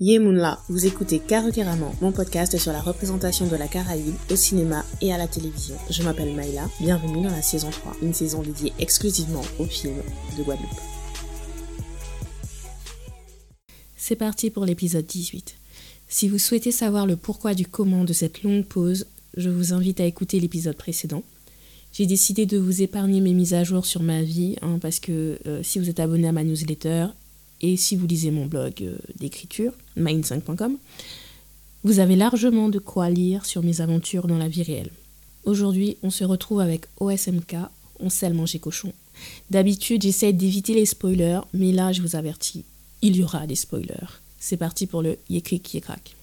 Yemunla, vous écoutez Carrément, mon podcast sur la représentation de la Caraïbe au cinéma et à la télévision. Je m'appelle Maïla, bienvenue dans la saison 3, une saison dédiée exclusivement aux films de Guadeloupe. C'est parti pour l'épisode 18. Si vous souhaitez savoir le pourquoi du comment de cette longue pause, je vous invite à écouter l'épisode précédent. J'ai décidé de vous épargner mes mises à jour sur ma vie, hein, parce que euh, si vous êtes abonné à ma newsletter, et si vous lisez mon blog euh, d'écriture, mind5.com, vous avez largement de quoi lire sur mes aventures dans la vie réelle. Aujourd'hui, on se retrouve avec OSMK, on sait le manger cochon. D'habitude, j'essaie d'éviter les spoilers, mais là, je vous avertis, il y aura des spoilers. C'est parti pour le Yekrik Yekrak.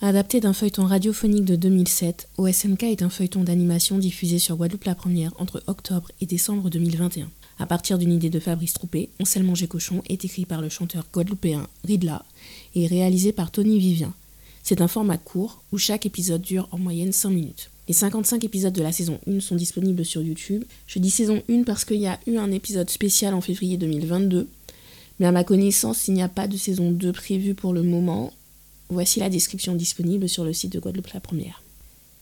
Adapté d'un feuilleton radiophonique de 2007, OSMK est un feuilleton d'animation diffusé sur Guadeloupe la Première entre octobre et décembre 2021 à partir d'une idée de Fabrice Troupé, On sait manger cochon est écrit par le chanteur guadeloupéen Ridla et réalisé par Tony Vivien. C'est un format court où chaque épisode dure en moyenne 5 minutes. Les 55 épisodes de la saison 1 sont disponibles sur YouTube. Je dis saison 1 parce qu'il y a eu un épisode spécial en février 2022, mais à ma connaissance, il n'y a pas de saison 2 prévue pour le moment. Voici la description disponible sur le site de Guadeloupe la Première.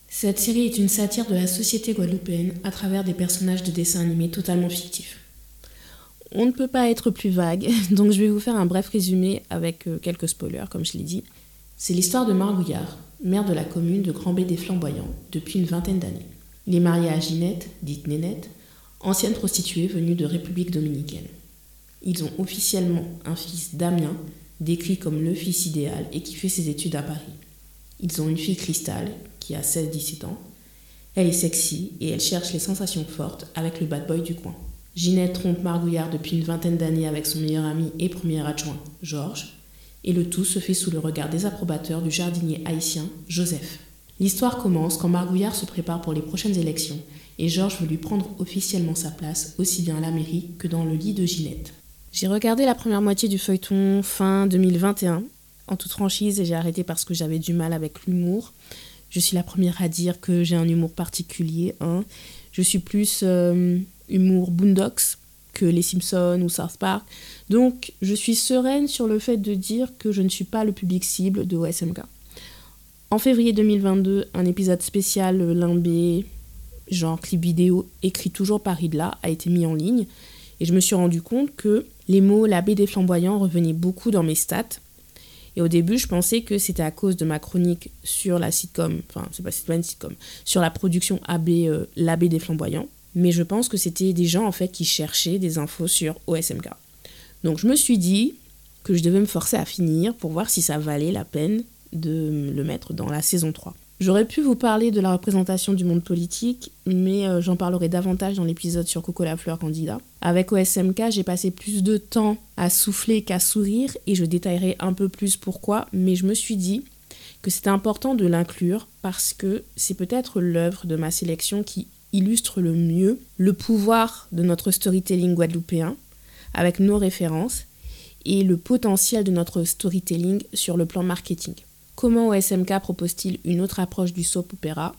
Cette série est une satire de la société guadeloupéenne à travers des personnages de dessins animés totalement fictifs. On ne peut pas être plus vague, donc je vais vous faire un bref résumé avec euh, quelques spoilers, comme je l'ai dit. C'est l'histoire de Margouillard, maire de la commune de Grand des Flamboyants, depuis une vingtaine d'années. Il est marié à Ginette, dite Nénette, ancienne prostituée venue de République dominicaine. Ils ont officiellement un fils Damien, décrit comme le fils idéal et qui fait ses études à Paris. Ils ont une fille Cristal, qui a 16-17 ans. Elle est sexy et elle cherche les sensations fortes avec le bad boy du coin. Ginette trompe Margouillard depuis une vingtaine d'années avec son meilleur ami et premier adjoint, Georges, et le tout se fait sous le regard désapprobateur du jardinier haïtien, Joseph. L'histoire commence quand Margouillard se prépare pour les prochaines élections et Georges veut lui prendre officiellement sa place, aussi bien à la mairie que dans le lit de Ginette. J'ai regardé la première moitié du feuilleton fin 2021, en toute franchise, et j'ai arrêté parce que j'avais du mal avec l'humour. Je suis la première à dire que j'ai un humour particulier. Hein. Je suis plus euh, humour Boondocks que les Simpsons ou South Park. Donc je suis sereine sur le fait de dire que je ne suis pas le public cible de OSMK. En février 2022, un épisode spécial Limbé, genre clip vidéo écrit toujours par Ridla, a été mis en ligne. Et je me suis rendu compte que les mots la des flamboyants revenaient beaucoup dans mes stats. Et au début, je pensais que c'était à cause de ma chronique sur la sitcom, enfin, c'est pas, une sitcom, sur la production AB, euh, l'abbé des flamboyants mais je pense que c'était des gens en fait qui cherchaient des infos sur OSMK. Donc je me suis dit que je devais me forcer à finir pour voir si ça valait la peine de le mettre dans la saison 3. J'aurais pu vous parler de la représentation du monde politique, mais euh, j'en parlerai davantage dans l'épisode sur Coco la fleur candidat. Avec OSMK, j'ai passé plus de temps à souffler qu'à sourire et je détaillerai un peu plus pourquoi, mais je me suis dit que c'était important de l'inclure parce que c'est peut-être l'œuvre de ma sélection qui illustre le mieux le pouvoir de notre storytelling guadeloupéen avec nos références et le potentiel de notre storytelling sur le plan marketing. Comment OSMK propose-t-il une autre approche du soap opéra?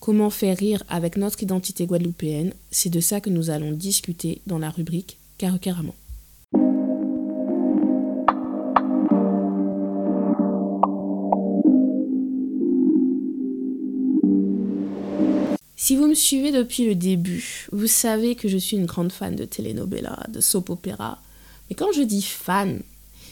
Comment faire rire avec notre identité guadeloupéenne? C'est de ça que nous allons discuter dans la rubrique Carrément. Si vous me suivez depuis le début, vous savez que je suis une grande fan de telenovela, de soap opéra. Mais quand je dis fan,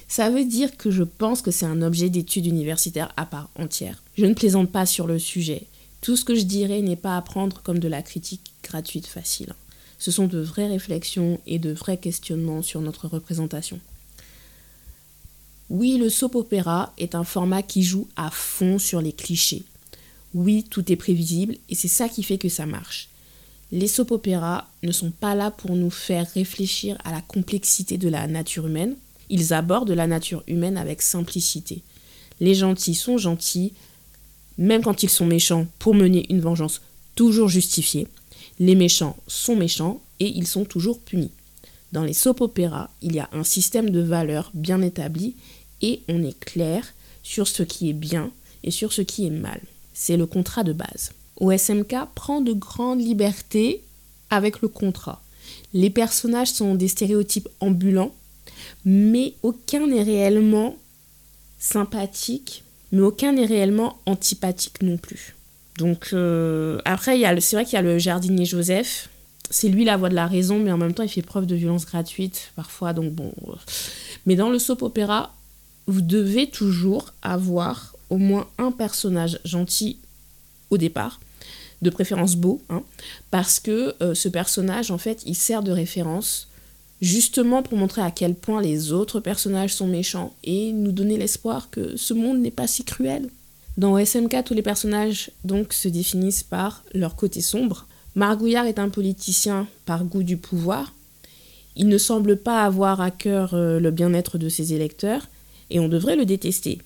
ça veut dire que je pense que c'est un objet d'étude universitaire à part entière. Je ne plaisante pas sur le sujet. Tout ce que je dirais n'est pas à prendre comme de la critique gratuite facile. Ce sont de vraies réflexions et de vrais questionnements sur notre représentation. Oui, le soap opéra est un format qui joue à fond sur les clichés. Oui, tout est prévisible et c'est ça qui fait que ça marche. Les soap opéras ne sont pas là pour nous faire réfléchir à la complexité de la nature humaine. Ils abordent la nature humaine avec simplicité. Les gentils sont gentils, même quand ils sont méchants, pour mener une vengeance toujours justifiée. Les méchants sont méchants et ils sont toujours punis. Dans les soap opéras, il y a un système de valeurs bien établi et on est clair sur ce qui est bien et sur ce qui est mal. C'est le contrat de base. OSMK prend de grandes libertés avec le contrat. Les personnages sont des stéréotypes ambulants, mais aucun n'est réellement sympathiques, mais aucun n'est réellement antipathique non plus. Donc euh, après, c'est vrai qu'il y a le jardinier Joseph. C'est lui la voix de la raison, mais en même temps, il fait preuve de violence gratuite parfois. Donc bon. Mais dans le soap opéra, vous devez toujours avoir au moins un personnage gentil au départ, de préférence beau, hein, parce que euh, ce personnage, en fait, il sert de référence justement pour montrer à quel point les autres personnages sont méchants et nous donner l'espoir que ce monde n'est pas si cruel. Dans SMK, tous les personnages donc se définissent par leur côté sombre. Margouillard est un politicien par goût du pouvoir. Il ne semble pas avoir à cœur euh, le bien-être de ses électeurs et on devrait le détester.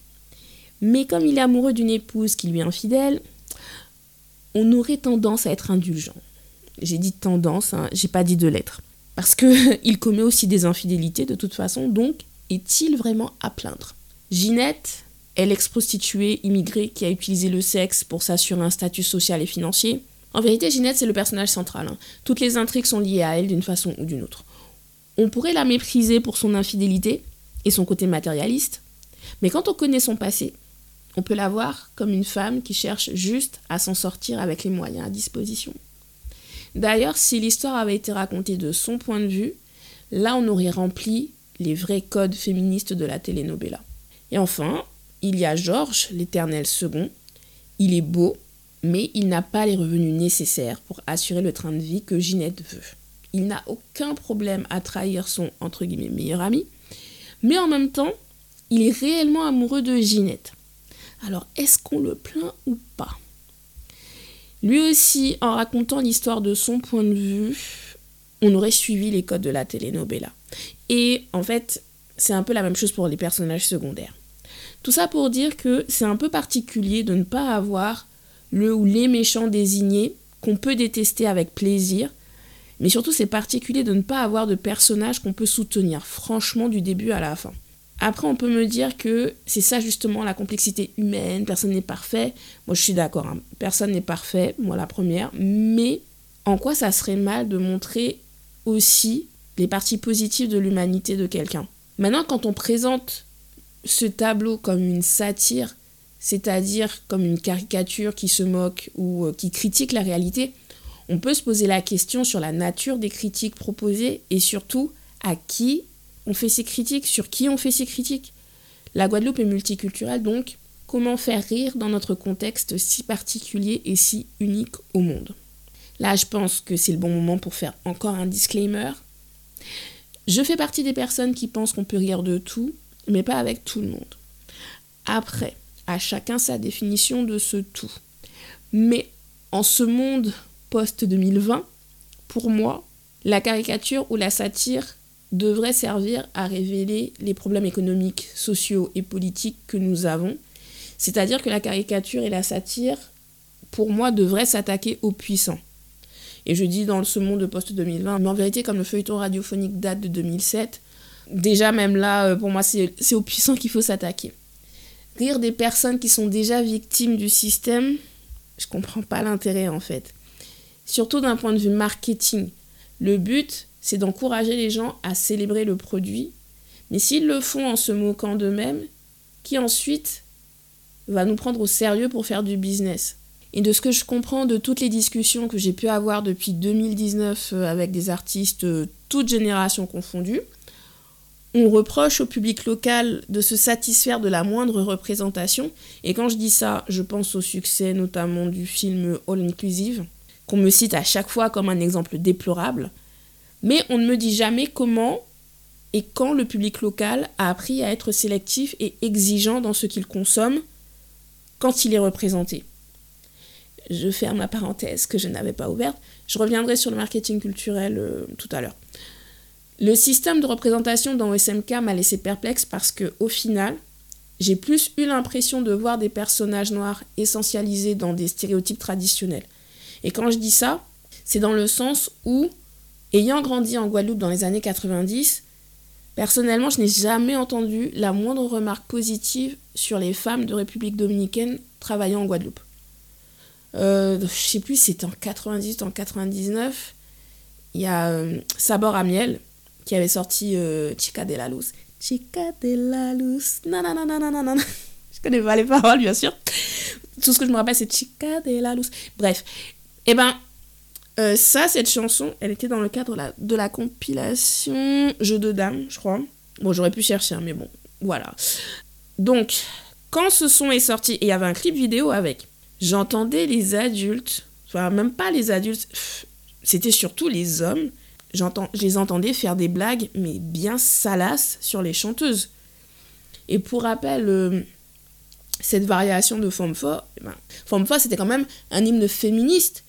Mais comme il est amoureux d'une épouse qui lui est infidèle, on aurait tendance à être indulgent. J'ai dit tendance, hein, j'ai pas dit de l'être. Parce qu'il commet aussi des infidélités de toute façon, donc est-il vraiment à plaindre? Ginette, elle ex-prostituée immigrée qui a utilisé le sexe pour s'assurer un statut social et financier. En vérité, Ginette, c'est le personnage central. Hein. Toutes les intrigues sont liées à elle d'une façon ou d'une autre. On pourrait la mépriser pour son infidélité et son côté matérialiste, mais quand on connaît son passé, on peut la voir comme une femme qui cherche juste à s'en sortir avec les moyens à disposition. D'ailleurs, si l'histoire avait été racontée de son point de vue, là on aurait rempli les vrais codes féministes de la telenovela. Et enfin, il y a Georges, l'éternel second. Il est beau, mais il n'a pas les revenus nécessaires pour assurer le train de vie que Ginette veut. Il n'a aucun problème à trahir son entre guillemets meilleur ami, mais en même temps, il est réellement amoureux de Ginette. Alors, est-ce qu'on le plaint ou pas? Lui aussi, en racontant l'histoire de son point de vue, on aurait suivi les codes de la telenovela. Et en fait, c'est un peu la même chose pour les personnages secondaires. Tout ça pour dire que c'est un peu particulier de ne pas avoir le ou les méchants désignés qu'on peut détester avec plaisir, mais surtout c'est particulier de ne pas avoir de personnages qu'on peut soutenir, franchement du début à la fin. Après, on peut me dire que c'est ça justement la complexité humaine, personne n'est parfait. Moi, je suis d'accord, hein. personne n'est parfait, moi la première. Mais en quoi ça serait mal de montrer aussi les parties positives de l'humanité de quelqu'un? Maintenant, quand on présente ce tableau comme une satire, c'est-à-dire comme une caricature qui se moque ou euh, qui critique la réalité, on peut se poser la question sur la nature des critiques proposées et surtout à qui on fait ces critiques, sur qui on fait ces critiques. La Guadeloupe est multiculturelle, donc comment faire rire dans notre contexte si particulier et si unique au monde? Là, je pense que c'est le bon moment pour faire encore un disclaimer. Je fais partie des personnes qui pensent qu'on peut rire de tout, mais pas avec tout le monde. Après, à chacun sa définition de ce tout. Mais en ce monde post-2020, pour moi, la caricature ou la satire devrait servir à révéler les problèmes économiques, sociaux et politiques que nous avons. C'est-à-dire que la caricature et la satire, pour moi, devraient s'attaquer aux puissants. Et je dis dans ce monde post-2020, mais en vérité, comme le feuilleton radiophonique date de 2007, déjà même là, euh, pour moi, c'est aux puissants qu'il faut s'attaquer. Rire des personnes qui sont déjà victimes du système, je comprends pas l'intérêt en fait. Surtout d'un point de vue marketing. Le but, c'est d'encourager les gens à célébrer le produit, mais s'ils le font en se moquant d'eux-mêmes, qui ensuite va nous prendre au sérieux pour faire du business Et de ce que je comprends de toutes les discussions que j'ai pu avoir depuis 2019 euh, avec des artistes, euh, toutes générations confondues, on reproche au public local de se satisfaire de la moindre représentation. Et quand je dis ça, je pense au succès notamment du film All Inclusive, qu'on me cite à chaque fois comme un exemple déplorable. Mais on ne me dit jamais comment et quand le public local a appris à être sélectif et exigeant dans ce qu'il consomme quand il est représenté. Je ferme ma parenthèse que je n'avais pas ouverte. Je reviendrai sur le marketing culturel euh, tout à l'heure. Le système de représentation dans SMK m'a laissé perplexe parce que au final, j'ai plus eu l'impression de voir des personnages noirs essentialisés dans des stéréotypes traditionnels. Et quand je dis ça, c'est dans le sens où, ayant grandi en Guadeloupe dans les années 90, personnellement, je n'ai jamais entendu la moindre remarque positive sur les femmes de République dominicaine travaillant en Guadeloupe. Euh, je sais plus, c'était en 90 en 99. Il y a euh, Sabor Amiel, qui avait sorti euh, Chica de la Luz. Chica de la luz. Non, non, Je connais pas les paroles, bien sûr. Tout ce que je me rappelle, c'est Chica de la luz. Bref. Eh ben, euh, ça, cette chanson, elle était dans le cadre de la compilation Jeux de dames, je crois. Bon, j'aurais pu chercher, hein, mais bon, voilà. Donc, quand ce son est sorti, et il y avait un clip vidéo avec, j'entendais les adultes, enfin, même pas les adultes, c'était surtout les hommes, je les entendais faire des blagues, mais bien salaces sur les chanteuses. Et pour rappel, euh, cette variation de Femme eh ben, c'était quand même un hymne féministe.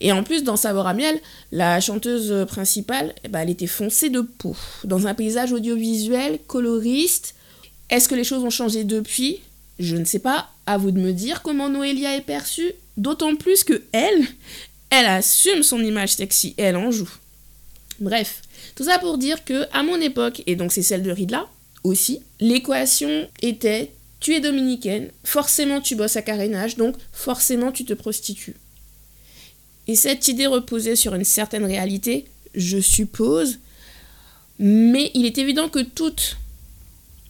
Et en plus, dans Savoir à miel, la chanteuse principale, eh ben, elle était foncée de peau. Dans un paysage audiovisuel, coloriste. Est-ce que les choses ont changé depuis? Je ne sais pas. À vous de me dire comment Noélia est perçue. D'autant plus que elle, elle assume son image sexy. Elle en joue. Bref, tout ça pour dire que à mon époque, et donc c'est celle de Ridla aussi, l'équation était tu es dominicaine, forcément tu bosses à carénage, donc forcément tu te prostitues. Et cette idée reposait sur une certaine réalité, je suppose, mais il est évident que toutes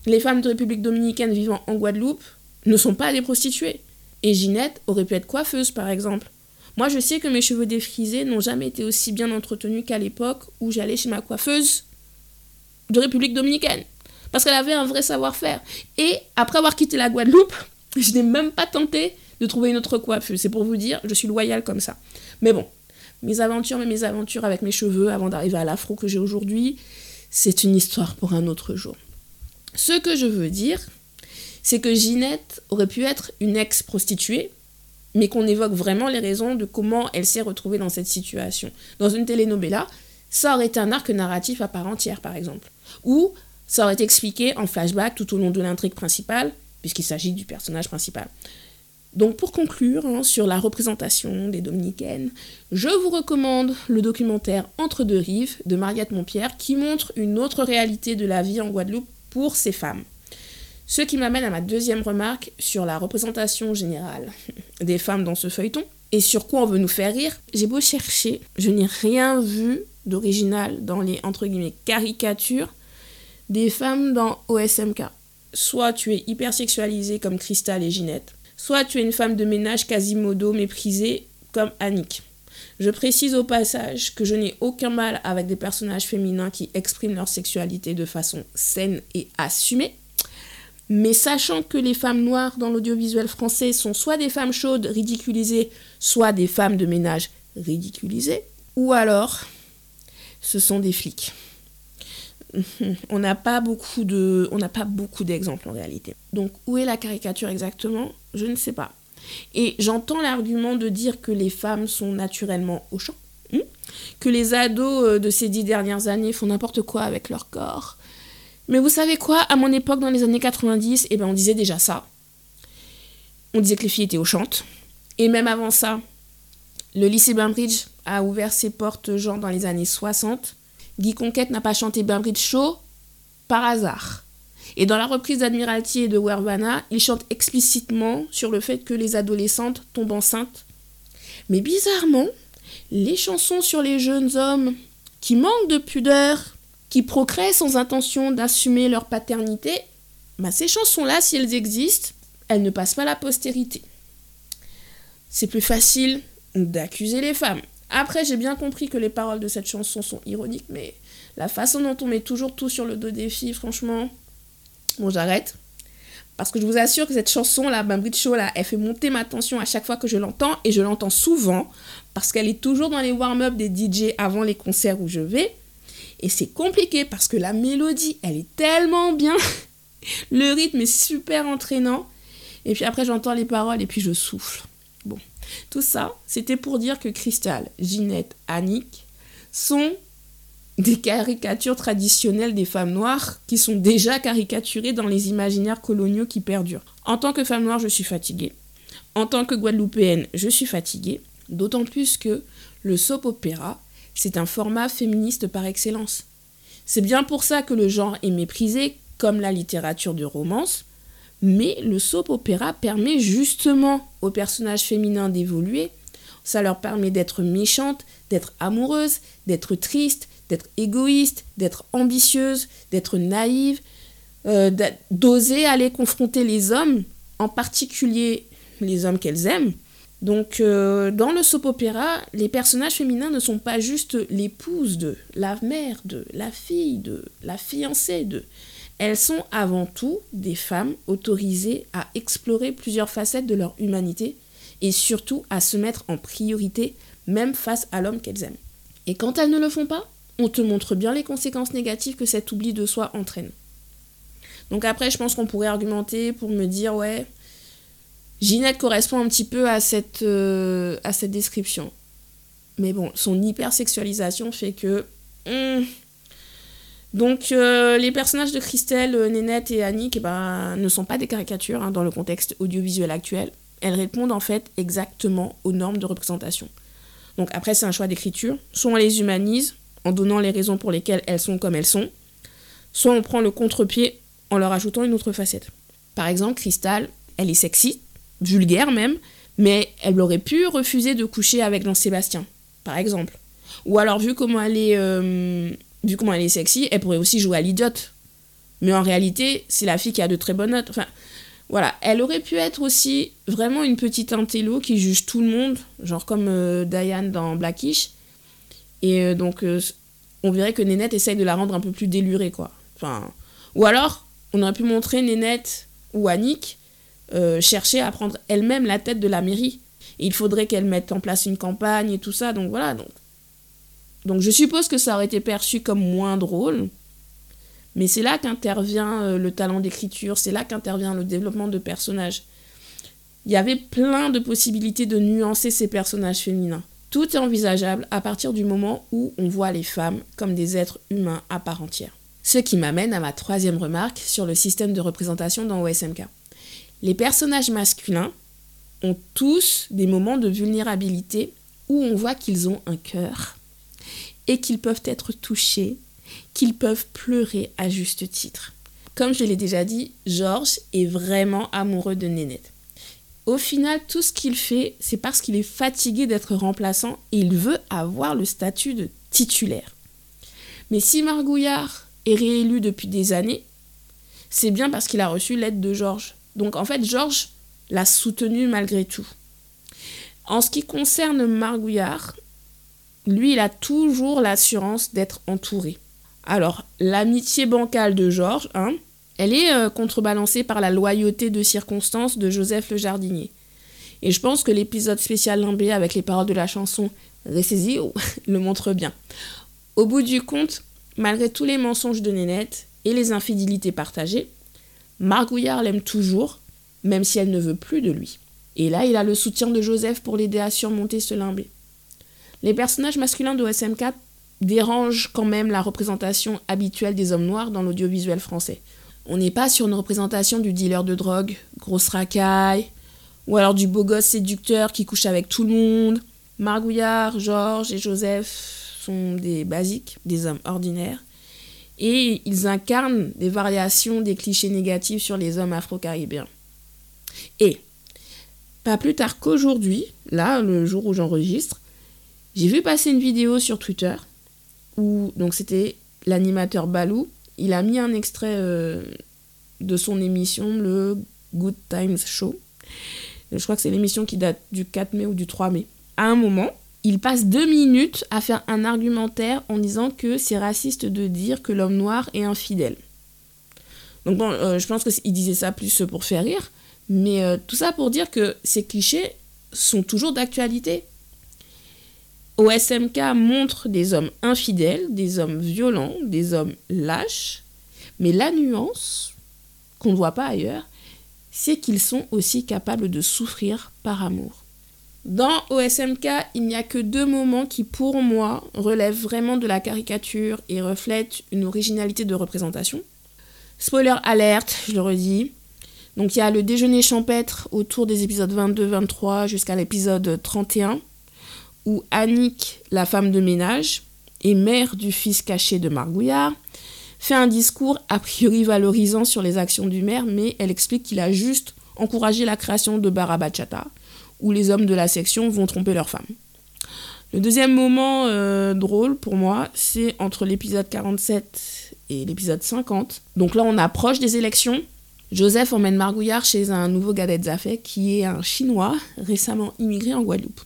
les femmes de République dominicaine vivant en Guadeloupe ne sont pas des prostituées. Et Ginette aurait pu être coiffeuse, par exemple. Moi, je sais que mes cheveux défrisés n'ont jamais été aussi bien entretenus qu'à l'époque où j'allais chez ma coiffeuse de République dominicaine. Parce qu'elle avait un vrai savoir-faire. Et après avoir quitté la Guadeloupe, je n'ai même pas tenté de trouver une autre coiffeuse. C'est pour vous dire, je suis loyale comme ça. Mais bon, mes aventures, mes aventures avec mes cheveux avant d'arriver à l'afro que j'ai aujourd'hui, c'est une histoire pour un autre jour. Ce que je veux dire, c'est que Ginette aurait pu être une ex-prostituée, mais qu'on évoque vraiment les raisons de comment elle s'est retrouvée dans cette situation. Dans une telenovela, ça aurait été un arc narratif à part entière, par exemple. Ou ça aurait été expliqué en flashback tout au long de l'intrigue principale, puisqu'il s'agit du personnage principal. Donc pour conclure hein, sur la représentation des dominicaines, je vous recommande le documentaire Entre deux rives de Mariette Montpierre qui montre une autre réalité de la vie en Guadeloupe pour ces femmes. Ce qui m'amène à ma deuxième remarque sur la représentation générale des femmes dans ce feuilleton et sur quoi on veut nous faire rire. J'ai beau chercher, je n'ai rien vu d'original dans les entre guillemets caricatures des femmes dans OSMK. Soit tu es hypersexualisée comme Cristal et Ginette, soit tu es une femme de ménage quasimodo méprisée comme Annick. Je précise au passage que je n'ai aucun mal avec des personnages féminins qui expriment leur sexualité de façon saine et assumée. Mais sachant que les femmes noires dans l'audiovisuel français sont soit des femmes chaudes ridiculisées, soit des femmes de ménage ridiculisées, ou alors ce sont des flics. on n'a pas beaucoup d'exemples en réalité. Donc où est la caricature exactement? Je ne sais pas. Et j'entends l'argument de dire que les femmes sont naturellement au champ, hmm? que les ados euh, de ces dix dernières années font n'importe quoi avec leur corps. Mais vous savez quoi? À mon époque, dans les années 90, eh ben, on disait déjà ça. On disait que les filles étaient au chantes. Et même avant ça, le lycée Bainbridge a ouvert ses portes genre dans les années 60 Guy Conquête n'a pas chanté Bainbridge Show par hasard. Et dans la reprise d'Admiralty et de Wervana, il chante explicitement sur le fait que les adolescentes tombent enceintes. Mais bizarrement, les chansons sur les jeunes hommes qui manquent de pudeur, qui procréent sans intention d'assumer leur paternité, bah ces chansons-là, si elles existent, elles ne passent pas la postérité. C'est plus facile d'accuser les femmes. Après, j'ai bien compris que les paroles de cette chanson sont ironiques, mais la façon dont on met toujours tout sur le dos des filles, franchement, bon, j'arrête. Parce que je vous assure que cette chanson, la Bambridge Show, là, elle fait monter ma tension à chaque fois que je l'entends, et je l'entends souvent, parce qu'elle est toujours dans les warm-up des DJ avant les concerts où je vais. Et c'est compliqué parce que la mélodie, elle est tellement bien. le rythme est super entraînant. Et puis après, j'entends les paroles et puis je souffle. Bon. Tout ça, c'était pour dire que Cristal, Ginette, Annick sont des caricatures traditionnelles des femmes noires qui sont déjà caricaturées dans les imaginaires coloniaux qui perdurent. En tant que femme noire, je suis fatiguée. En tant que guadeloupéenne, je suis fatiguée. D'autant plus que le soap opéra, c'est un format féministe par excellence. C'est bien pour ça que le genre est méprisé, comme la littérature de romance, mais le soap opéra permet justement aux personnages féminins d'évoluer. Ça leur permet d'être méchantes, d'être amoureuses, d'être tristes, d'être égoïstes, d'être ambitieuses, d'être naïves. euh, d'oser aller confronter les hommes, en particulier les hommes qu'elles aiment. Donc, euh, dans le soap opéra, les personnages féminins ne sont pas juste l'épouse de, la mère de, la fille de, la fiancée de. Elles sont avant tout des femmes autorisées à explorer plusieurs facettes de leur humanité et surtout à se mettre en priorité même face à l'homme qu'elles aiment. Et quand elles ne le font pas, on te montre bien les conséquences négatives que cet oubli de soi entraîne. Donc après, je pense qu'on pourrait argumenter pour me dire, ouais, Ginette correspond un petit peu à cette, euh, description. Mais bon, son hypersexualisation fait que... Hmm. Donc euh, les personnages de Christelle, euh, Nénette et Annick eh ben, ne sont pas des caricatures hein, dans le contexte audiovisuel actuel. Elles répondent en fait exactement aux normes de représentation. Donc après, c'est un choix d'écriture. Soit on les humanise en donnant les raisons pour lesquelles elles sont comme elles sont, soit on prend le contre-pied en leur ajoutant une autre facette. Par exemple, Cristal, elle est sexy, vulgaire même, mais elle aurait pu refuser de coucher avec Jean-Sébastien, par exemple. Ou alors, vu comment elle est, euh, vu comment elle est sexy, elle pourrait aussi jouer à l'idiote. Mais en réalité, c'est la fille qui a de très bonnes notes. Enfin, voilà, elle aurait pu être aussi vraiment une petite intello qui juge tout le monde, genre comme euh, Diane dans Blackish. Et euh, donc, euh, on verrait que Nénette essaye de la rendre un peu plus délurée, quoi. Ou alors, on aurait pu montrer Nénette ou Annick chercher à prendre elle-même la tête de la mairie. il faudrait qu'elle mette en place une campagne et tout ça, donc voilà. Donc, donc je suppose que ça aurait été perçu comme moins drôle. Mais c'est là qu'intervient euh, le talent d'écriture, c'est là qu'intervient le développement de personnages. Il y avait plein de possibilités de nuancer ces personnages féminins. Tout est envisageable à partir du moment où on voit les femmes comme des êtres humains à part entière. Ce qui m'amène à ma troisième remarque sur le système de représentation dans OSMK. Les personnages masculins ont tous des moments de vulnérabilité où on voit qu'ils ont un cœur et qu'ils peuvent être touchés qu'ils peuvent pleurer à juste titre. Comme je l'ai déjà dit, Georges est vraiment amoureux de Nénette. Au final, tout ce qu'il fait, c'est parce qu'il est fatigué d'être remplaçant et il veut avoir le statut de titulaire. Mais si Margouillard est réélu depuis des années, c'est bien parce qu'il a reçu l'aide de Georges. Donc en fait, Georges l'a soutenu malgré tout. En ce qui concerne Margouillard, lui, il a toujours l'assurance d'être entouré. Alors, l'amitié bancale de Georges, hein, elle est euh, contrebalancée par la loyauté de circonstance de Joseph le jardinier. Et je pense que l'épisode spécial Limbé avec les paroles de la chanson Ressaisio le montre bien. Au bout du compte, malgré tous les mensonges de Nénette et les infidélités partagées, Margouillard l'aime toujours, même si elle ne veut plus de lui. Et là, il a le soutien de Joseph pour l'aider à surmonter ce limbé. Les personnages masculins de SM4 dérange quand même la représentation habituelle des hommes noirs dans l'audiovisuel français. On n'est pas sur une représentation du dealer de drogue, grosse racaille, ou alors du beau gosse séducteur qui couche avec tout le monde. Margouillard, Georges et Joseph sont des basiques, des hommes ordinaires, et ils incarnent des variations des clichés négatifs sur les hommes afro-caribéens. Et, pas plus tard qu'aujourd'hui, là, le jour où j'enregistre, j'ai vu passer une vidéo sur Twitter donc c'était l'animateur Balou, il a mis un extrait euh, de son émission, le Good Times Show. Je crois que c'est l'émission qui date du 4 mai ou du 3 mai. À un moment, il passe deux minutes à faire un argumentaire en disant que c'est raciste de dire que l'homme noir est infidèle. Donc bon, euh, je pense qu'il disait ça plus pour faire rire, mais euh, tout ça pour dire que ces clichés sont toujours d'actualité. OSMK montre des hommes infidèles, des hommes violents, des hommes lâches, mais la nuance qu'on ne voit pas ailleurs, c'est qu'ils sont aussi capables de souffrir par amour. Dans OSMK, il n'y a que deux moments qui, pour moi, relèvent vraiment de la caricature et reflètent une originalité de représentation. Spoiler alerte, je le redis. Donc il y a le déjeuner champêtre autour des épisodes 22-23 jusqu'à l'épisode 31 où Annick, la femme de ménage et mère du fils caché de Margouillard, fait un discours a priori valorisant sur les actions du maire, mais elle explique qu'il a juste encouragé la création de Barabachata, où les hommes de la section vont tromper leurs femmes. Le deuxième moment euh, drôle pour moi, c'est entre l'épisode 47 et l'épisode 50. Donc là, on approche des élections. Joseph emmène Margouillard chez un nouveau Zafé qui est un Chinois récemment immigré en Guadeloupe.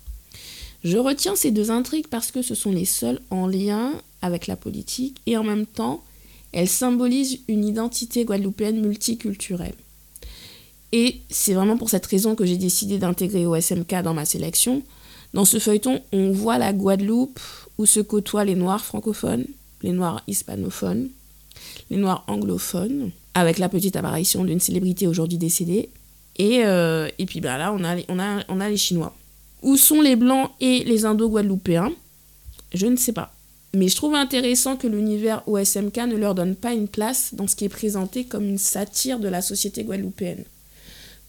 Je retiens ces deux intrigues parce que ce sont les seules en lien avec la politique et en même temps, elles symbolisent une identité guadeloupéenne multiculturelle. Et c'est vraiment pour cette raison que j'ai décidé d'intégrer OSMK dans ma sélection. Dans ce feuilleton, on voit la Guadeloupe où se côtoient les Noirs francophones, les Noirs hispanophones, les Noirs anglophones, avec la petite apparition d'une célébrité aujourd'hui décédée. Et, euh, puis ben là, on, a, on a les Chinois. Où sont les Blancs et les Indo-Guadeloupéens? Je ne sais pas. Mais je trouve intéressant que l'univers OSMK ne leur donne pas une place dans ce qui est présenté comme une satire de la société guadeloupéenne.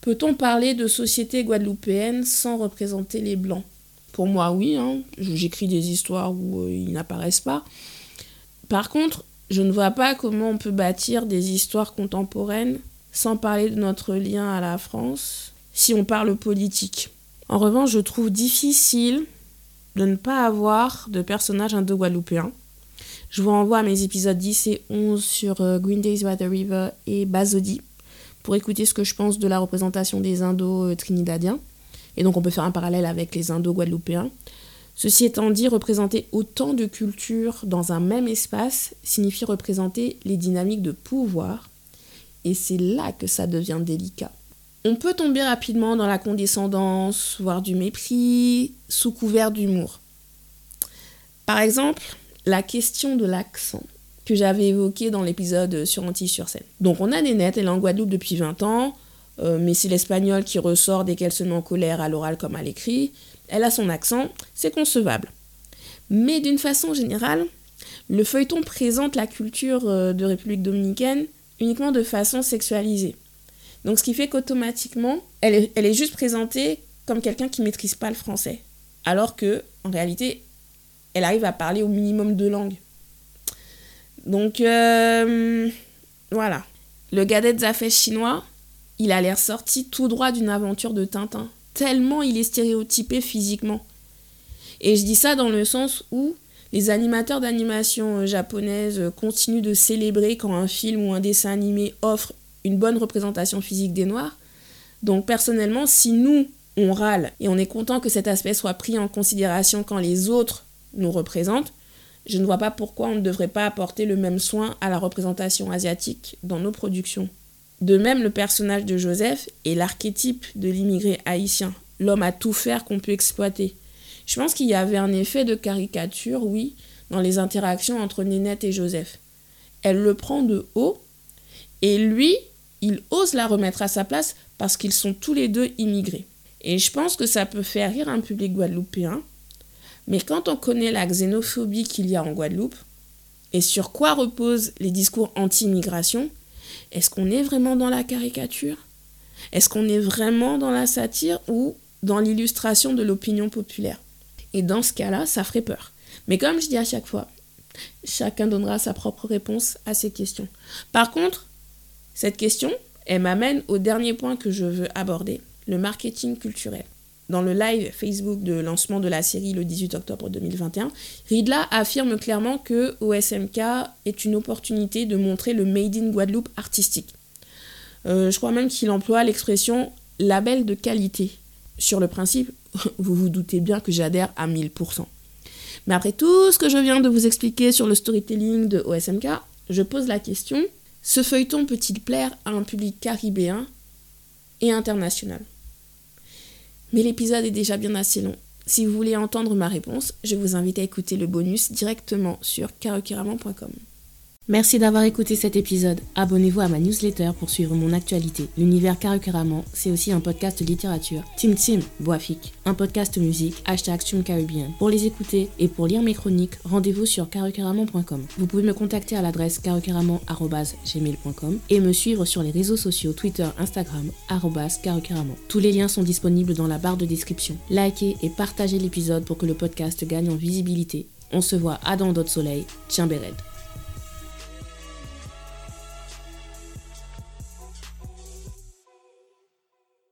Peut-on parler de société guadeloupéenne sans représenter les Blancs? Pour moi, oui. Hein. J'écris des histoires où euh, ils n'apparaissent pas. Par contre, je ne vois pas comment on peut bâtir des histoires contemporaines sans parler de notre lien à la France, si on parle politique. En revanche, je trouve difficile de ne pas avoir de personnages indo-guadeloupéens. Je vous renvoie à mes épisodes 10 et 11 sur euh, Green Days by the River et Bazodi pour écouter ce que je pense de la représentation des indo-trinidadiens. Et donc on peut faire un parallèle avec les indo-guadeloupéens. Ceci étant dit, représenter autant de cultures dans un même espace signifie représenter les dynamiques de pouvoir, et c'est là que ça devient délicat. On peut tomber rapidement dans la condescendance, voire du mépris, sous couvert d'humour. Par exemple, la question de l'accent que j'avais évoqué dans l'épisode sur Antilles-sur-Seine. Donc on a Nénette, elle est en Guadeloupe depuis 20 ans, euh, mais c'est l'espagnol qui ressort dès qu'elle se met en colère à l'oral comme à l'écrit elle a son accent, c'est concevable. Mais d'une façon générale, le feuilleton présente la culture euh, de République dominicaine uniquement de façon sexualisée. Donc ce qui fait qu'automatiquement, elle est, juste présentée comme quelqu'un qui ne maîtrise pas le français. Alors que, en réalité, elle arrive à parler au minimum deux langues. Donc, euh, voilà. Le Gadet Zafé chinois, il a l'air sorti tout droit d'une aventure de Tintin tellement il est stéréotypé physiquement. Et je dis ça dans le sens où les animateurs d'animation euh, japonaises euh, continuent de célébrer quand un film ou un dessin animé offre une bonne représentation physique des Noirs. Donc personnellement, si nous, on râle et on est content que cet aspect soit pris en considération quand les autres nous représentent, je ne vois pas pourquoi on ne devrait pas apporter le même soin à la représentation asiatique dans nos productions. De même, le personnage de Joseph est l'archétype de l'immigré haïtien, l'homme à tout faire qu'on peut exploiter. Je pense qu'il y avait un effet de caricature, oui, dans les interactions entre Nénette et Joseph. Elle le prend de haut, et lui, il ose la remettre à sa place parce qu'ils sont tous les deux immigrés. Et je pense que ça peut faire rire un public guadeloupéen, mais quand on connaît la xénophobie qu'il y a en Guadeloupe, et sur quoi reposent les discours anti-immigration, est-ce qu'on est vraiment dans la caricature? Est-ce qu'on est vraiment dans la satire ou dans l'illustration de l'opinion populaire? Et dans ce cas-là, ça ferait peur. Mais comme je dis à chaque fois, chacun donnera sa propre réponse à ces questions. Par contre, cette question, m'amène au dernier point que je veux aborder, le marketing culturel. Dans le live Facebook de lancement de la série le 18 octobre 2021, Ridla affirme clairement que OSMK est une opportunité de montrer le Made in Guadeloupe artistique. Euh, je crois même qu'il emploie l'expression label de qualité. Sur le principe, vous vous doutez bien que j'adhère à 1000%. Mais après tout ce que je viens de vous expliquer sur le storytelling de OSMK, je pose la question, ce feuilleton peut-il plaire à un public caribéen et international? Mais l'épisode est déjà bien assez long. Si vous voulez entendre ma réponse, je vous invite à écouter le bonus directement sur karokiraman.com. Merci d'avoir écouté cet épisode. Abonnez-vous à ma newsletter pour suivre mon actualité. L'univers Caracaraman, c'est aussi un podcast littérature. Tim Tim, Boafik, un podcast musique, hashtag Caribbean. Pour les écouter et pour lire mes chroniques, rendez-vous sur caracaraman.com. Vous pouvez me contacter à l'adresse caracaraman.gmail.com et me suivre sur les réseaux sociaux Twitter, Instagram, caracaraman. Tous les liens sont disponibles dans la barre de description. Likez et partagez l'épisode pour que le podcast gagne en visibilité. On se voit à dans d'autres soleils. Tiens Béred.